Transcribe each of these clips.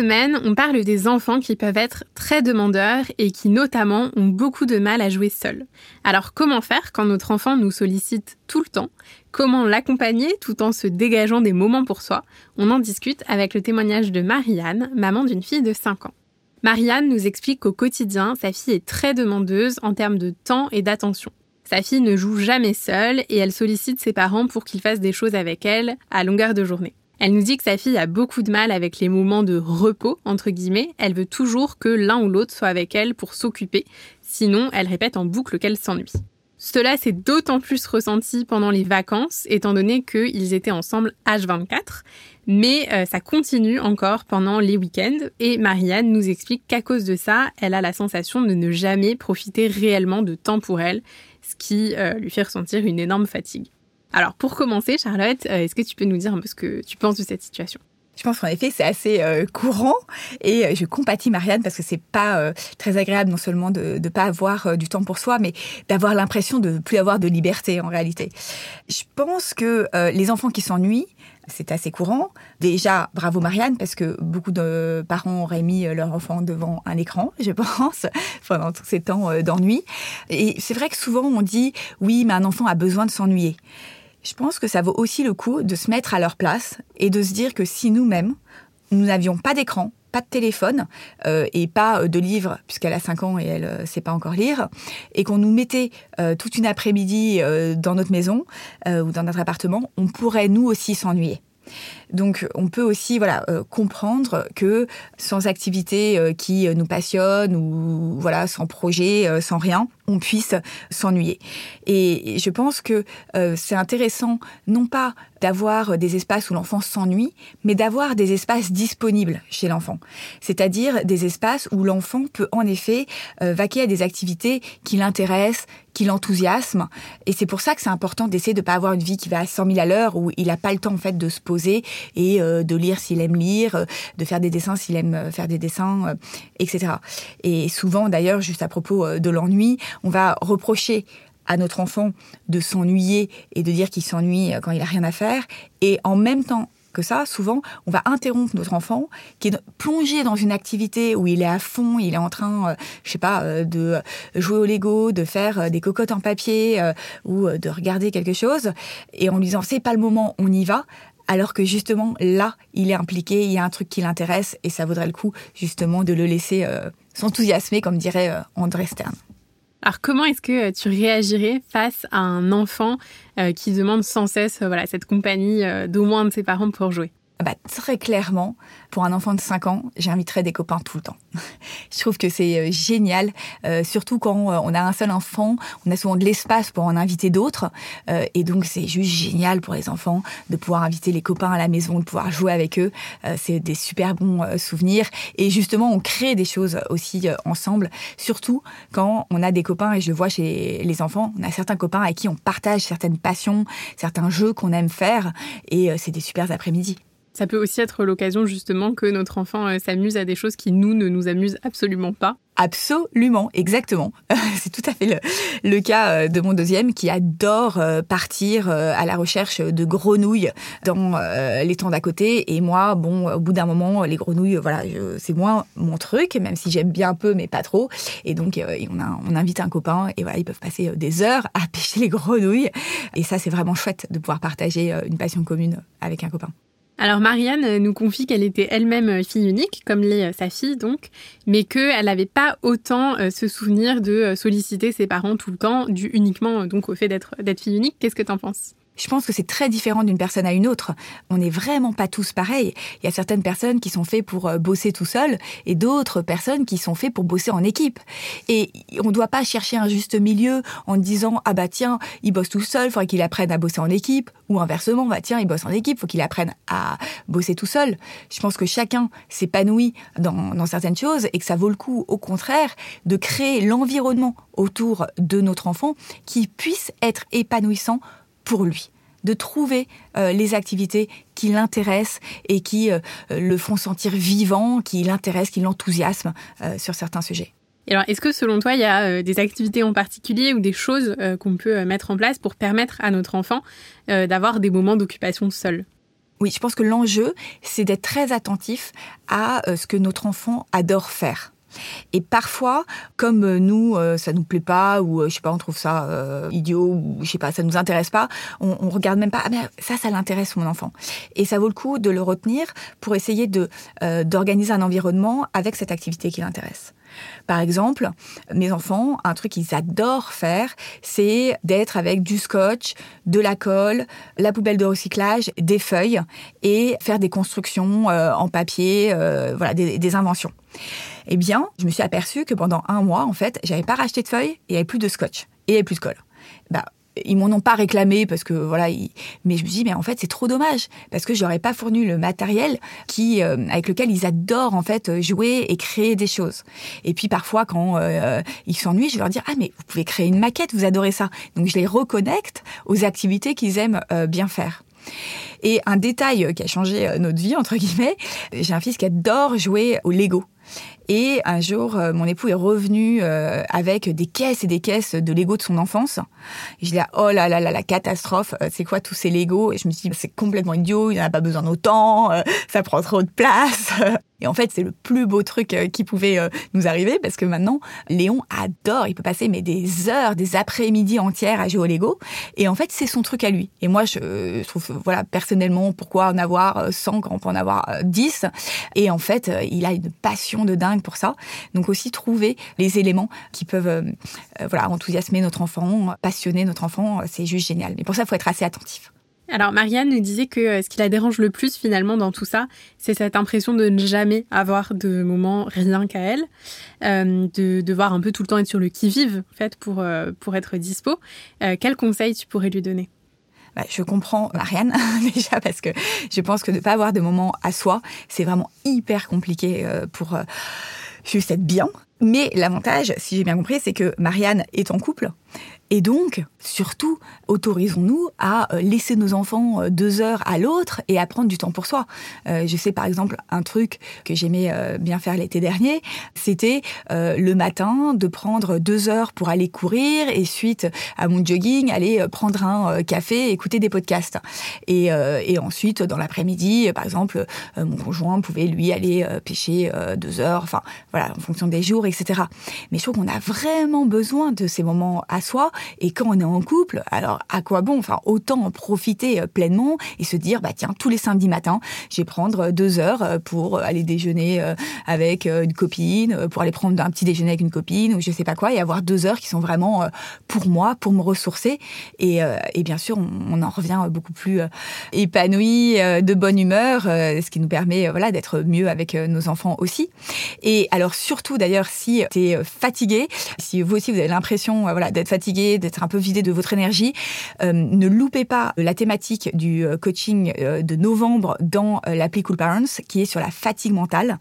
On parle des enfants qui peuvent être très demandeurs et qui notamment ont beaucoup de mal à jouer seuls. Alors comment faire quand notre enfant nous sollicite tout le temps? Comment l'accompagner tout en se dégageant des moments pour soi? On en discute avec le témoignage de Marianne, maman d'une fille de 5 ans. Marianne nous explique qu'au quotidien, sa fille est très demandeuse en termes de temps et d'attention. Sa fille ne joue jamais seule et elle sollicite ses parents pour qu'ils fassent des choses avec elle à longueur de journée. Elle nous dit que sa fille a beaucoup de mal avec les moments de repos, entre guillemets. Elle veut toujours que l'un ou l'autre soit avec elle pour s'occuper. Sinon, elle répète en boucle qu'elle s'ennuie. Cela s'est d'autant plus ressenti pendant les vacances, étant donné qu'ils étaient ensemble H24, mais euh, ça continue encore pendant les week-ends, et Marianne nous explique qu'à cause de ça, elle a la sensation de ne jamais profiter réellement de temps pour elle, ce qui euh, lui fait ressentir une énorme fatigue. Alors pour commencer, Charlotte, euh, est-ce que tu peux nous dire un peu ce que tu penses de cette situation? Je pense qu'en effet, c'est assez euh, courant et euh, je compatis Marianne parce que c'est pas très agréable non seulement de ne pas avoir du temps pour soi, mais d'avoir l'impression de plus avoir de liberté en réalité. Je pense que les enfants qui s'ennuient, c'est assez courant. Déjà, bravo Marianne, parce que beaucoup de parents auraient mis leur enfant devant un écran, je pense, pendant tous ces temps d'ennui. Et c'est vrai que souvent on dit, oui, mais un enfant a besoin de s'ennuyer je pense que ça vaut aussi le coup de se mettre à leur place et de se dire que si nous-mêmes, nous n'avions pas d'écran, pas de téléphone euh, et pas euh, de livre, puisqu'elle a 5 ans et elle ne euh, sait pas encore lire, et qu'on nous mettait toute une après-midi dans notre maison ou dans notre appartement, on pourrait nous aussi s'ennuyer. Donc on peut aussi voilà comprendre que sans activité qui nous passionne ou sans projet, sans rien, on puisse s'ennuyer. Et je pense que euh, c'est intéressant non pas d'avoir des espaces où l'enfant s'ennuie, mais d'avoir des espaces disponibles chez l'enfant. C'est-à-dire des espaces où l'enfant peut en effet euh, vaquer à des activités qui l'intéressent, qui l'enthousiasment. Et c'est pour ça que c'est important d'essayer de ne pas avoir une vie qui va à 100 000 à l'heure, où il n'a pas le temps en fait de se poser et euh, de lire s'il aime lire, de faire des dessins s'il aime faire des dessins, etc. Et souvent d'ailleurs, juste à propos de l'ennui, on va reprocher à notre enfant de s'ennuyer et de dire qu'il s'ennuie quand il a rien à faire. Et en même temps que ça, souvent, on va interrompre notre enfant qui est plongé dans une activité où il est à fond, il est en train, euh, je sais pas, euh, de jouer au Lego, de faire euh, des cocottes en papier ou de regarder quelque chose, et en lui disant c'est pas le moment, on y va. Alors que justement là, il est impliqué, il y a un truc qui l'intéresse et ça vaudrait le coup justement de le laisser s'enthousiasmer, comme dirait André Stern. Alors comment est-ce que euh, tu réagirais face à un enfant euh, qui demande sans cesse euh, voilà, cette compagnie d'au moins de ses parents pour jouer? Bah, très clairement, pour un enfant de 5 ans, j'inviterai des copains tout le temps. je trouve que c'est euh, génial, euh, surtout quand euh, on a un seul enfant, on a souvent de l'espace pour en inviter d'autres, et donc c'est juste génial pour les enfants de pouvoir inviter les copains à la maison, de pouvoir jouer avec eux. c'est des super bons souvenirs, et justement on crée des choses aussi ensemble, surtout quand on a des copains, et je le vois chez les enfants, on a certains copains avec qui on partage certaines passions, certains jeux qu'on aime faire, et c'est des super après-midi. Ça peut aussi être l'occasion justement que notre enfant euh, s'amuse à des choses qui nous ne nous amusent absolument pas. Absolument, exactement. C'est tout à fait le, cas euh, de mon deuxième qui adore euh, partir à la recherche de grenouilles dans les temps d'à côté. Et moi, bon, au bout d'un moment, les grenouilles, voilà, c'est moins mon truc, même si j'aime bien un peu, mais pas trop. Et donc, on, on invite un copain et voilà, ils peuvent passer des heures à pêcher les grenouilles. Et ça, c'est vraiment chouette de pouvoir partager une passion commune avec un copain. Alors Marianne nous confie qu'elle était elle-même fille unique, comme l'est euh, sa fille donc, mais qu'elle n'avait pas autant euh, ce souvenir de euh, solliciter ses parents tout le temps, dû uniquement au fait d'être fille unique. Qu'est-ce que tu en penses? Je pense que c'est très différent d'une personne à une autre. On n'est vraiment pas tous pareils. Il y a certaines personnes qui sont faites pour euh, bosser tout seul et d'autres personnes qui sont faites pour bosser en équipe. Et on ne doit pas chercher un juste milieu en disant ah bah tiens, il bosse tout seul, faudrait qu'il apprenne à bosser en équipe ou inversement, bah tiens, il bosse en équipe, faut qu'il apprenne à bosser tout seul. Je pense que chacun s'épanouit dans, dans certaines choses et que ça vaut le coup au contraire de créer l'environnement autour de notre enfant qui puisse être épanouissant pour lui de trouver euh, les activités qui l'intéressent et qui euh, le font sentir vivant, qui l'intéressent, qui l'enthousiasment euh, sur certains sujets. alors, est-ce que selon toi, il y a des activités en particulier ou des choses qu'on peut mettre en place pour permettre à notre enfant d'avoir des moments d'occupation seul? Oui, je pense que l'enjeu, c'est d'être très attentif à ce que notre enfant adore faire. Et parfois, comme euh, nous, euh, ça nous plaît pas, ou euh, je sais pas, on trouve ça idiot, ou je sais pas, ça nous intéresse pas, on, on regarde même pas. Ah mais ça, ça l'intéresse mon enfant. Et ça vaut le coup de le retenir pour essayer de d'organiser un environnement avec cette activité qui l'intéresse. Par exemple, mes enfants, un truc qu'ils adorent faire, c'est d'être avec du scotch, de la colle, la poubelle de recyclage, des feuilles et faire des constructions en papier, voilà, des, des inventions. Eh bien, je me suis aperçue que pendant un mois, en fait, j'avais pas racheté de feuilles et il avait plus de scotch et il avait plus de colle. Bah, ils m'en ont pas réclamé parce que voilà, mais je me dis mais en fait c'est trop dommage parce que j'aurais pas fourni le matériel qui euh, avec lequel ils adorent en fait jouer et créer des choses. Et puis parfois quand euh, ils s'ennuient, je leur dire ah mais vous pouvez créer une maquette, vous adorez ça. Donc je les reconnecte aux activités qu'ils aiment euh, bien faire. Et un détail qui a changé notre vie entre guillemets, j'ai un fils qui adore jouer au Lego. Et un jour, euh, mon époux est revenu euh, avec des caisses et des caisses de Lego de son enfance. Et je dis, oh là là là, la catastrophe, euh, c'est quoi tous ces Lego? Et je me suis dit, c'est complètement idiot, il n'y en a pas besoin d'autant, ça prend trop de place. Et en fait, c'est le plus beau truc qui pouvait nous arriver parce que maintenant, Léon adore. Il peut passer mais des heures, des après-midi entières à jouer au Lego. Et en fait, c'est son truc à lui. Et moi, je, trouve, voilà, personnellement, pourquoi en avoir 100 quand on peut en avoir 10 Et en fait, il a une passion de dingue pour ça. Donc aussi trouver les éléments qui peuvent euh, euh, voilà, enthousiasmer notre enfant, passionner notre enfant, c'est juste génial. Mais pour ça, il faut être assez attentif. Alors Marianne nous disait que euh, ce qui la dérange le plus finalement dans tout ça, c'est cette impression de ne jamais avoir de moment rien qu'à elle, de devoir un peu tout le temps être sur le qui-vive en fait pour, pour être dispo. quel conseil tu pourrais lui donner? Bah, je comprends Marianne déjà parce que je pense que ne pas avoir de moment à soi, c'est vraiment hyper compliqué pour juste être bien. Mais l'avantage, si j'ai bien compris, c'est que Marianne est en couple. Et donc, surtout, autorisons-nous à euh, laisser nos enfants euh, deux heures à l'autre et à prendre du temps pour soi. Euh, je sais par exemple un truc que j'aimais bien faire l'été dernier, c'était le matin de prendre deux heures pour aller courir et suite à mon jogging aller prendre un café, écouter des podcasts. Et, et ensuite dans l'après-midi, par exemple, mon conjoint pouvait lui aller pêcher deux heures, enfin voilà, en fonction des jours, etc. Mais je trouve qu'on a vraiment besoin de ces moments à soi et quand on est en couple, alors à quoi bon? Enfin, autant en profiter euh, pleinement et se dire, bah tiens, tous les samedis matins, je vais prendre euh, deux heures euh, pour aller déjeuner avec une copine, pour aller prendre un petit déjeuner avec une copine ou je sais pas quoi, et avoir deux heures qui sont vraiment pour moi, pour me ressourcer. Et, et bien sûr, on, en revient beaucoup plus épanoui, de bonne humeur, ce qui nous permet voilà d'être mieux avec nos enfants aussi. Et alors surtout d'ailleurs, si tu es fatigué, si vous aussi vous avez l'impression voilà d'être fatigué d'être un peu vidé de votre énergie. Euh, ne loupez pas la thématique du euh, coaching euh, de novembre dans l'appli Cool Parents, qui est sur la fatigue mentale.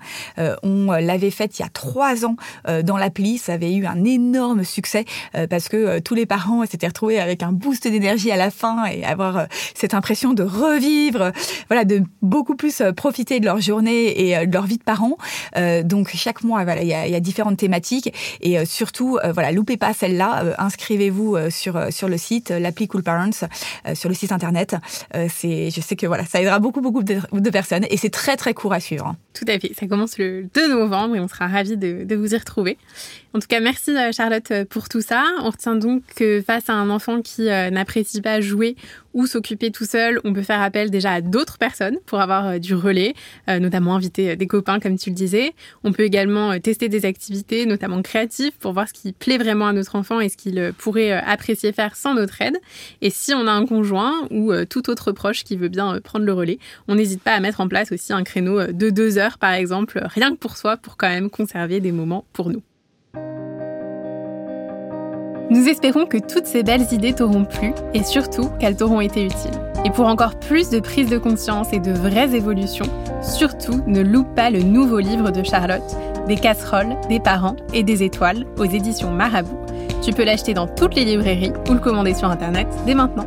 on l'avait faite il y a trois ans dans l'appli. Ça avait eu un énorme succès parce que tous les parents s'étaient retrouvés avec un boost d'énergie à la fin et avoir cette impression de revivre, voilà, de beaucoup plus profiter de leur journée et de leur vie de parents. donc chaque mois, voilà, il y a, y a différentes thématiques et surtout, voilà, loupez pas celle-là. inscrivez-vous euh, sur, euh, sur le site, euh, l'appli Cool Parents, sur le site internet. c'est, je sais que voilà, ça aidera beaucoup, beaucoup de, personnes et c'est très, très court à suivre. Tout à fait. Ça commence le 2 novembre et on sera ravis de, de vous y retrouver. En tout cas, merci Charlotte pour tout ça. On retient donc que face à un enfant qui n'apprécie pas jouer ou s'occuper tout seul, on peut faire appel déjà à d'autres personnes pour avoir euh, du relais, euh, notamment inviter des copains comme tu le disais. On peut également tester des activités, notamment créatives, pour voir ce qui plaît vraiment à notre enfant et ce qu'il pourrait apprécier faire sans notre aide. Et si on a un conjoint ou tout autre proche qui veut bien prendre le relais, on n'hésite pas à mettre en place aussi un créneau de deux heures par exemple, rien que pour soi, pour quand même conserver des moments pour nous. Nous espérons que toutes ces belles idées t'auront plu et surtout qu'elles t'auront été utiles. Et pour encore plus de prise de conscience et de vraies évolutions, surtout ne loupe pas le nouveau livre de Charlotte, Des casseroles, des parents et des étoiles aux éditions Marabout. Tu peux l'acheter dans toutes les librairies ou le commander sur Internet dès maintenant.